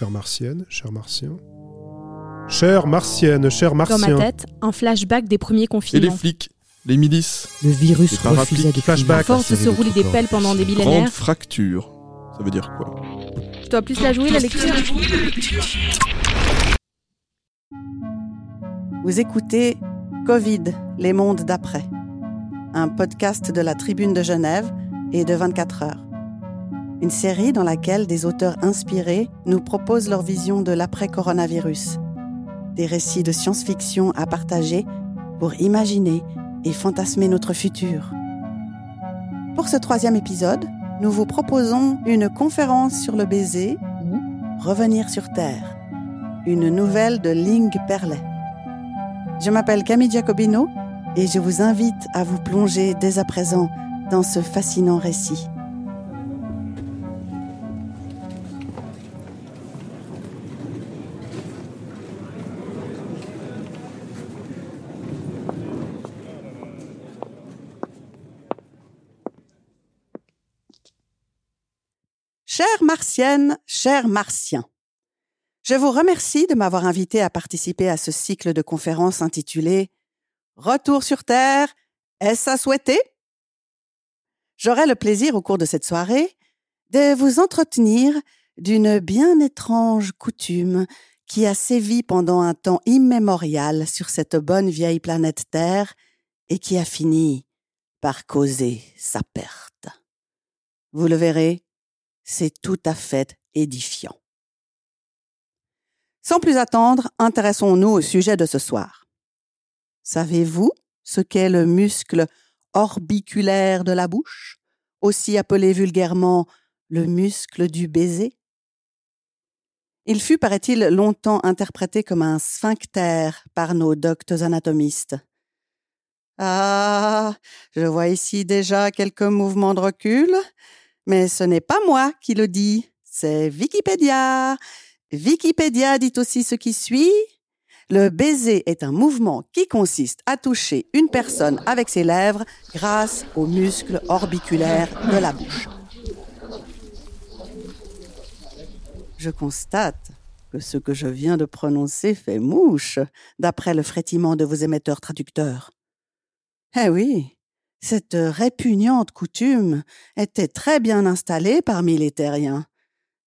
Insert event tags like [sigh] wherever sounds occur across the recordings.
chère martienne, cher martien. Chère martienne, cher Dans martien. ma tête, un flashback des premiers Et les confinements. flics, les milices, Le virus Les refusait de flashback. À force de se rouler des pelles pendant des grande millénaires, fracture. Ça veut dire quoi? Je dois plus la jouer la lecture. Vous écoutez Covid, les mondes d'après, un podcast de la Tribune de Genève et de 24 heures. Une série dans laquelle des auteurs inspirés nous proposent leur vision de l'après-coronavirus. Des récits de science-fiction à partager pour imaginer et fantasmer notre futur. Pour ce troisième épisode, nous vous proposons une conférence sur le baiser ou Revenir sur Terre, une nouvelle de Ling Perlet. Je m'appelle Camille Giacobino et je vous invite à vous plonger dès à présent dans ce fascinant récit. Chère martienne, chers martiens, je vous remercie de m'avoir invité à participer à ce cycle de conférences intitulé Retour sur Terre, est-ce à souhaiter? J'aurai le plaisir au cours de cette soirée de vous entretenir d'une bien étrange coutume qui a sévi pendant un temps immémorial sur cette bonne vieille planète Terre et qui a fini par causer sa perte. Vous le verrez, c'est tout à fait édifiant. Sans plus attendre, intéressons-nous au sujet de ce soir. Savez-vous ce qu'est le muscle orbiculaire de la bouche, aussi appelé vulgairement le muscle du baiser? Il fut, paraît-il, longtemps interprété comme un sphincter par nos doctes anatomistes. Ah, je vois ici déjà quelques mouvements de recul, mais ce n'est pas moi qui le dis, c'est Wikipédia. Wikipédia dit aussi ce qui suit. Le baiser est un mouvement qui consiste à toucher une personne avec ses lèvres grâce aux muscles orbiculaires de la bouche. Je constate que ce que je viens de prononcer fait mouche, d'après le frétillement de vos émetteurs traducteurs. Eh oui, cette répugnante coutume était très bien installée parmi les terriens.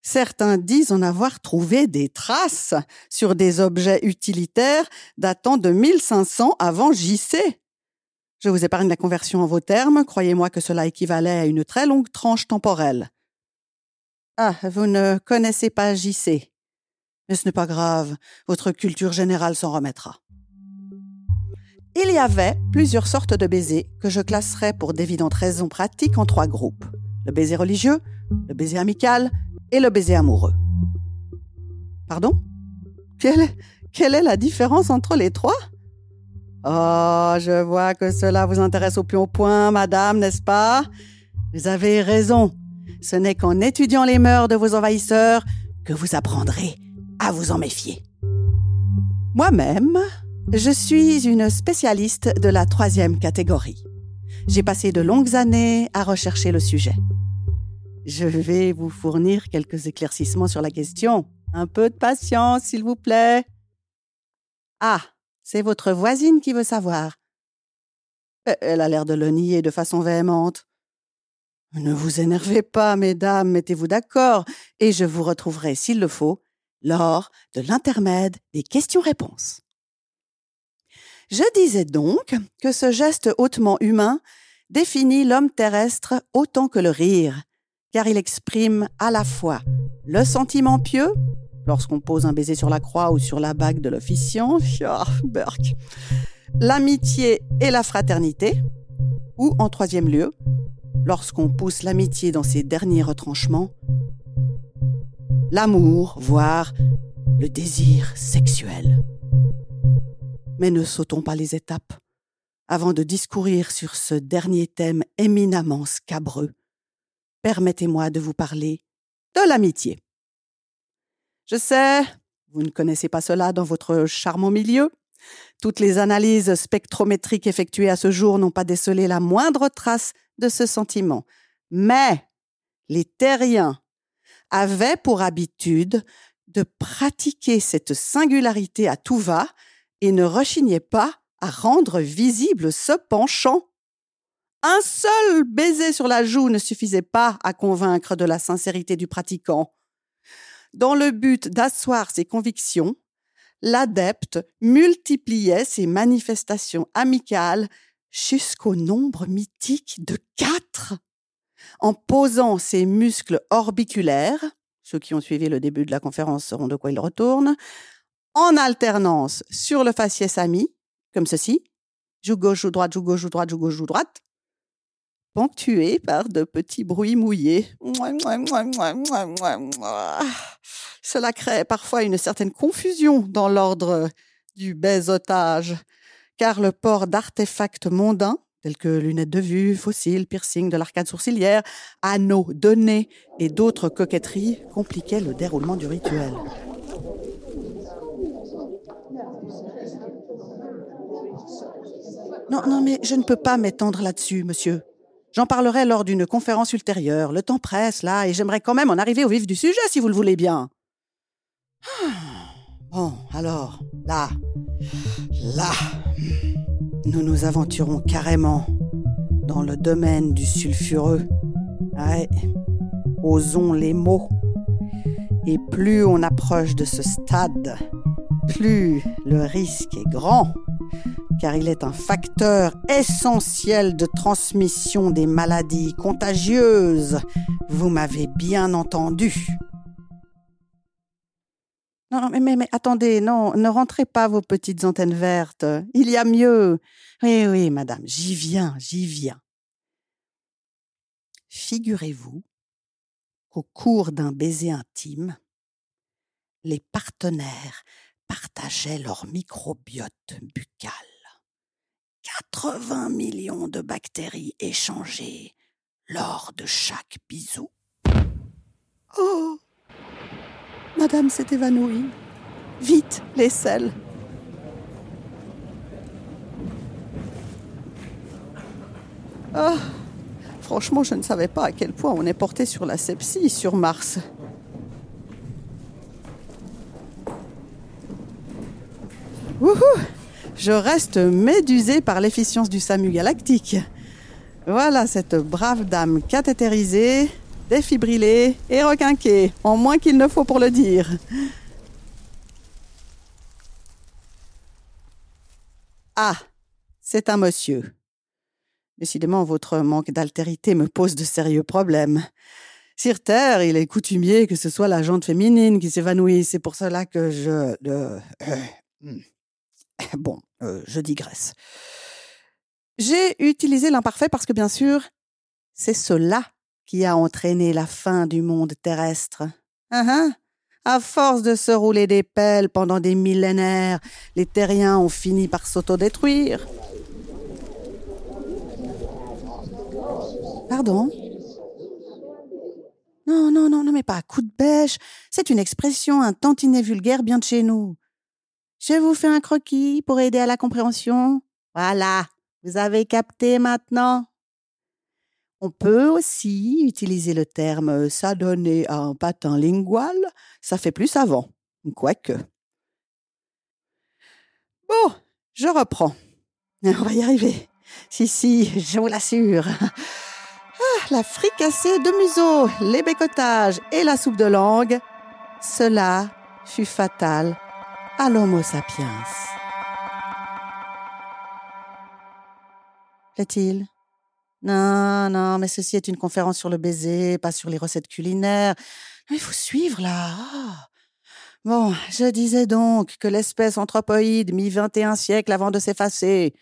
Certains disent en avoir trouvé des traces sur des objets utilitaires datant de 1500 avant JC. Je vous épargne la conversion en vos termes, croyez-moi que cela équivalait à une très longue tranche temporelle. Ah, vous ne connaissez pas JC. Mais ce n'est pas grave, votre culture générale s'en remettra. Il y avait plusieurs sortes de baisers que je classerais pour d'évidentes raisons pratiques en trois groupes. Le baiser religieux, le baiser amical et le baiser amoureux. Pardon? Quelle, quelle est la différence entre les trois? Oh, je vois que cela vous intéresse au plus haut point, madame, n'est-ce pas? Vous avez raison. Ce n'est qu'en étudiant les mœurs de vos envahisseurs que vous apprendrez à vous en méfier. Moi-même, je suis une spécialiste de la troisième catégorie. J'ai passé de longues années à rechercher le sujet. Je vais vous fournir quelques éclaircissements sur la question. Un peu de patience, s'il vous plaît. Ah, c'est votre voisine qui veut savoir. Euh, Elle a l'air de le nier de façon véhémente. Ne vous énervez pas, mesdames, mettez-vous d'accord, et je vous retrouverai, s'il le faut, lors de l'intermède des questions-réponses. Je disais donc que ce geste hautement humain définit l'homme terrestre autant que le rire, car il exprime à la fois le sentiment pieux, lorsqu'on pose un baiser sur la croix ou sur la bague de l'officiant, [laughs] l'amitié et la fraternité, ou en troisième lieu, lorsqu'on pousse l'amitié dans ses derniers retranchements, l'amour, voire le désir sexuel. Mais ne sautons pas les étapes. Avant de discourir sur ce dernier thème éminemment scabreux, permettez-moi de vous parler de l'amitié. Je sais, vous ne connaissez pas cela dans votre charmant milieu. Toutes les analyses spectrométriques effectuées à ce jour n'ont pas décelé la moindre trace de ce sentiment. Mais les terriens avaient pour habitude de pratiquer cette singularité à tout va et ne rechignait pas à rendre visible ce penchant. Un seul baiser sur la joue ne suffisait pas à convaincre de la sincérité du pratiquant. Dans le but d'asseoir ses convictions, l'adepte multipliait ses manifestations amicales jusqu'au nombre mythique de quatre. En posant ses muscles orbiculaires, ceux qui ont suivi le début de la conférence sauront de quoi il retourne, en alternance sur le faciès ami, comme ceci, joue gauche, joue droite, joue gauche, joue droite, joue gauche, joue droite, ponctué par de petits bruits mouillés. Cela crée parfois une certaine confusion dans l'ordre du baisotage, car le port d'artefacts mondains, tels que lunettes de vue, fossiles, piercings de l'arcade sourcilière, anneaux de nez et d'autres coquetteries, compliquait le déroulement du rituel. Non, non, mais je ne peux pas m'étendre là-dessus, monsieur. J'en parlerai lors d'une conférence ultérieure. Le temps presse, là, et j'aimerais quand même en arriver au vif du sujet, si vous le voulez bien. Bon, alors, là, là, nous nous aventurons carrément dans le domaine du sulfureux. Ouais, osons les mots. Et plus on approche de ce stade, plus le risque est grand car il est un facteur essentiel de transmission des maladies contagieuses. Vous m'avez bien entendu. Non, mais, attendez, non, ne rentrez pas vos petites antennes vertes. Il y a mieux. Oui, oui, madame, j'y viens, j'y viens. Figurez-vous qu'au cours d'un baiser intime, les partenaires partageaient leur microbiote buccal. 80 millions de bactéries échangées lors de chaque bisou. Oh Madame s'est évanouie. Vite, les selles. Ah Franchement, je ne savais pas à quel point on est porté sur la sepsie sur Mars. Wouhou je reste médusée par l'efficience du SAMU galactique. Voilà cette brave dame cathétérisée, défibrillée et requinquée, en moins qu'il ne faut pour le dire. Ah, c'est un monsieur. Décidément, votre manque d'altérité me pose de sérieux problèmes. Sur Terre, il est coutumier que ce soit la jante féminine qui s'évanouit. C'est pour cela que je... Euh, hmm. [laughs] Bon, euh, je digresse. J'ai utilisé l'imparfait parce que, bien sûr, c'est cela qui a entraîné la fin du monde terrestre. Hein, hein? À force de se rouler des pelles pendant des millénaires, les terriens ont fini par s'autodétruire. Pardon? Non, non, non, non, mais pas à coup de bêche. C'est une expression un tantinet vulgaire bien de chez nous. Je vous fais un croquis pour aider à la compréhension. Voilà, vous avez capté maintenant. On peut aussi utiliser le terme s'adonner à un patin lingual, ça fait plus savant, quoique. Bon, je reprends. [laughs] On va y arriver. Si, si, je vous l'assure. Ah, la fricassée de museau, les bécotages et la soupe de langue, cela fut fatal à l'Homo sapiens. Plaît-il? Non, non, mais ceci est une conférence sur le baiser, pas sur les recettes culinaires. Il faut suivre là. Ah. Bon, je disais donc que l'espèce anthropoïde mit 21 siècles avant de s'effacer.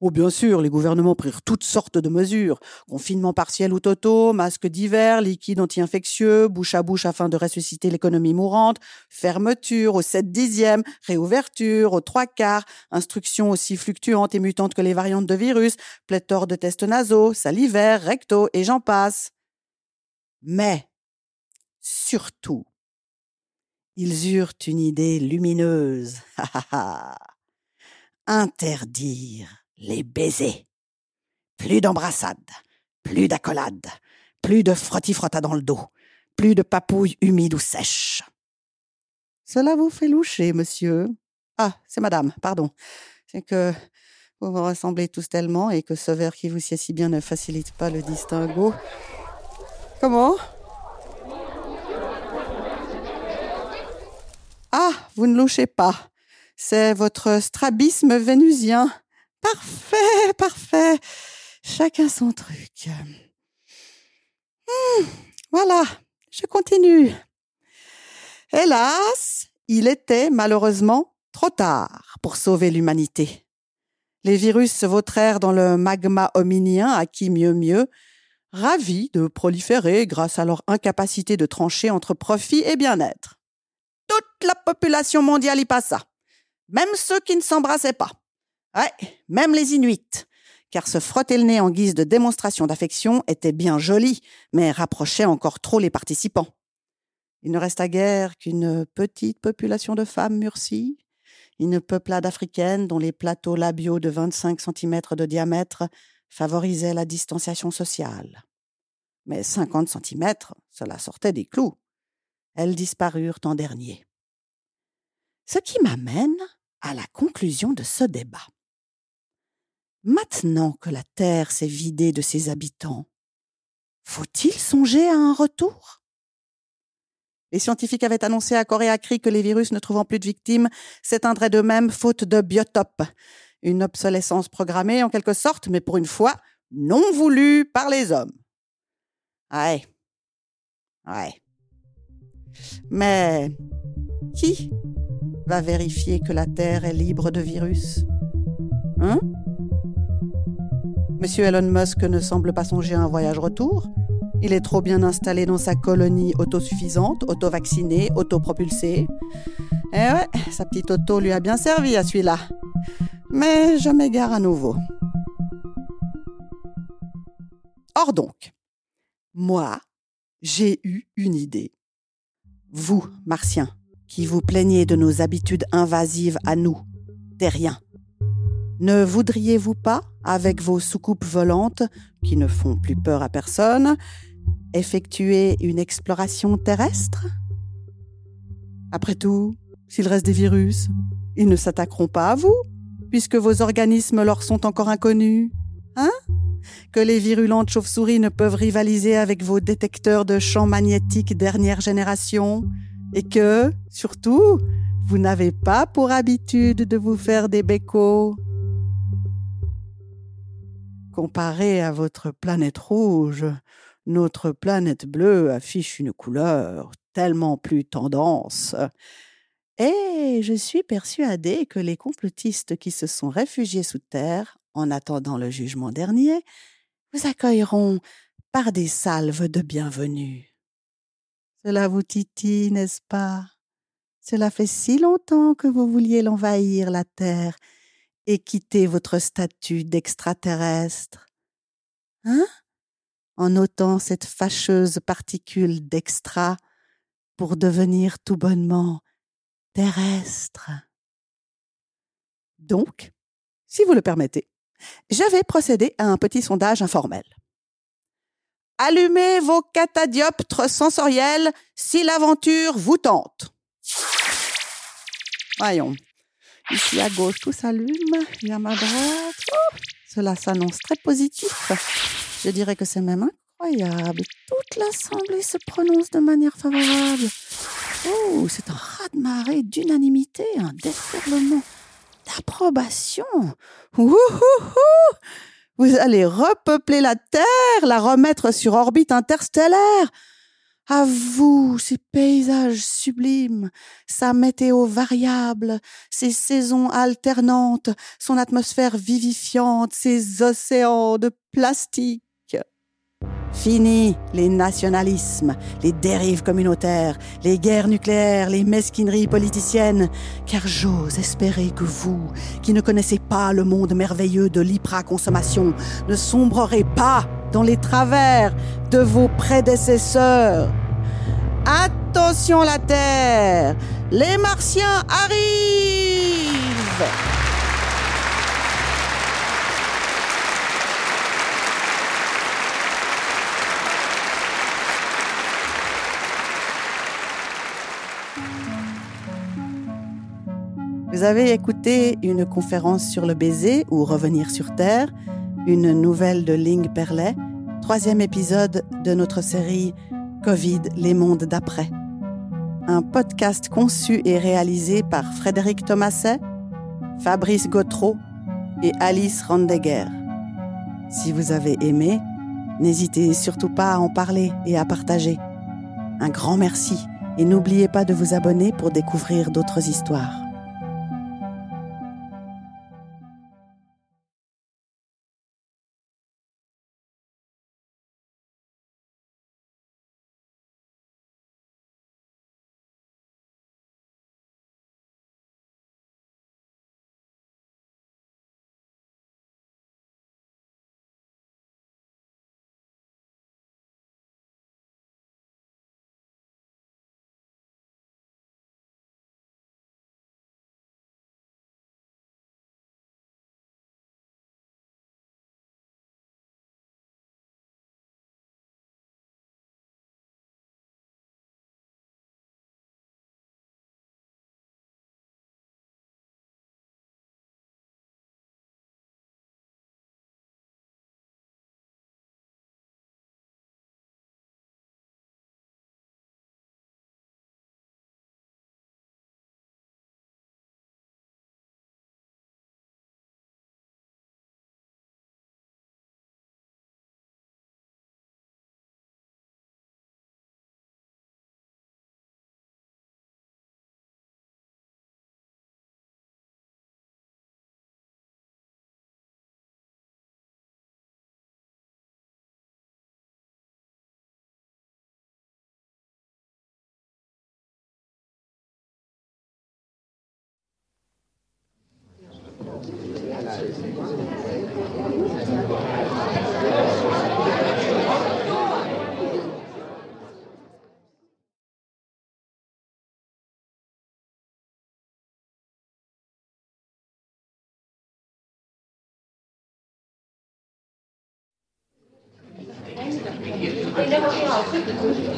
Oh, bien sûr, les gouvernements prirent toutes sortes de mesures. Confinement partiel ou totaux, masques divers, liquides anti-infectieux, bouche à bouche afin de ressusciter l'économie mourante, fermeture au 7 dixième, réouverture au trois quarts, instructions aussi fluctuantes et mutantes que les variantes de virus, pléthore de tests nasaux, salivaires, rectaux et j'en passe. Mais, surtout, ils eurent une idée lumineuse. Interdire les baisers. Plus d'embrassades, plus d'accolades, plus de frotti-frotta dans le dos, plus de papouilles humides ou sèches. Cela vous fait loucher, monsieur. Ah, c'est madame, pardon. C'est que vous vous ressemblez tous tellement et que ce verre qui vous sied si bien ne facilite pas le distinguo. Comment? Ah, vous ne louchez pas. C'est votre strabisme vénusien. Parfait, parfait. Chacun son truc. Hmm, voilà, je continue. Hélas, il était malheureusement trop tard pour sauver l'humanité. Les virus se vautrèrent dans le magma hominien à qui mieux mieux, ravis de proliférer grâce à leur incapacité de trancher entre profit et bien-être. Toute la population mondiale y passa, même ceux qui ne s'embrassaient pas. Ouais, même les Inuits, car se frotter le nez en guise de démonstration d'affection était bien joli, mais rapprochait encore trop les participants. Il ne resta guère qu'une petite population de femmes murcies, une peuplade africaine dont les plateaux labiaux de 25 cm de diamètre favorisaient la distanciation sociale. Mais 50 cm, cela sortait des clous. Elles disparurent en dernier. Ce qui m'amène à la conclusion de ce débat. Maintenant que la Terre s'est vidée de ses habitants, faut-il songer à un retour? Les scientifiques avaient annoncé à Corée à cri que les virus ne trouvant plus de victimes s'éteindraient d'eux-mêmes faute de biotope. Une obsolescence programmée en quelque sorte, mais pour une fois, non voulue par les hommes. Ouais. Ouais. Mais qui va vérifier que la Terre est libre de virus? Hein? Monsieur Elon Musk ne semble pas songer à un voyage retour. Il est trop bien installé dans sa colonie autosuffisante, auto-vaccinée, autopropulsée. Eh ouais, sa petite auto lui a bien servi à celui-là. Mais je m'égare à nouveau. Or donc, moi, j'ai eu une idée. Vous, Martiens, qui vous plaignez de nos habitudes invasives à nous, terriens, ne voudriez-vous pas, avec vos soucoupes volantes, qui ne font plus peur à personne, effectuer une exploration terrestre? Après tout, s'il reste des virus, ils ne s'attaqueront pas à vous, puisque vos organismes leur sont encore inconnus. Hein? Que les virulentes chauves-souris ne peuvent rivaliser avec vos détecteurs de champs magnétiques dernière génération, et que, surtout, vous n'avez pas pour habitude de vous faire des bécots. Comparé à votre planète rouge, notre planète bleue affiche une couleur tellement plus tendance. Et je suis persuadée que les complotistes qui se sont réfugiés sous terre, en attendant le jugement dernier, vous accueilleront par des salves de bienvenue. Cela vous titille, n'est-ce pas? Cela fait si longtemps que vous vouliez l'envahir, la Terre, et quitter votre statut d'extraterrestre. Hein? En ôtant cette fâcheuse particule d'extra pour devenir tout bonnement terrestre. Donc, si vous le permettez, je vais procéder à un petit sondage informel. Allumez vos catadioptres sensoriels si l'aventure vous tente. Voyons. Ici à gauche, tout s'allume. Et à ma droite, oh, cela s'annonce très positif. Je dirais que c'est même incroyable. Toute l'assemblée se prononce de manière favorable. Oh, c'est un raz-de-marée d'unanimité, un déferlement d'approbation. Vous allez repeupler la Terre, la remettre sur orbite interstellaire. À vous, ces paysages sublimes, sa météo variable, ses saisons alternantes, son atmosphère vivifiante, ses océans de plastique. Fini les nationalismes, les dérives communautaires, les guerres nucléaires, les mesquineries politiciennes, car j'ose espérer que vous, qui ne connaissez pas le monde merveilleux de l'hypraconsommation, ne sombrerez pas dans les travers de vos prédécesseurs. Attention la Terre, les Martiens arrivent Vous avez écouté une conférence sur le baiser ou revenir sur Terre, une nouvelle de Ling Perlet, troisième épisode de notre série Covid, les mondes d'après. Un podcast conçu et réalisé par Frédéric Thomaset, Fabrice Gautreau et Alice Randegger. Si vous avez aimé, n'hésitez surtout pas à en parler et à partager. Un grand merci et n'oubliez pas de vous abonner pour découvrir d'autres histoires. 稲穂には送ってくるよ。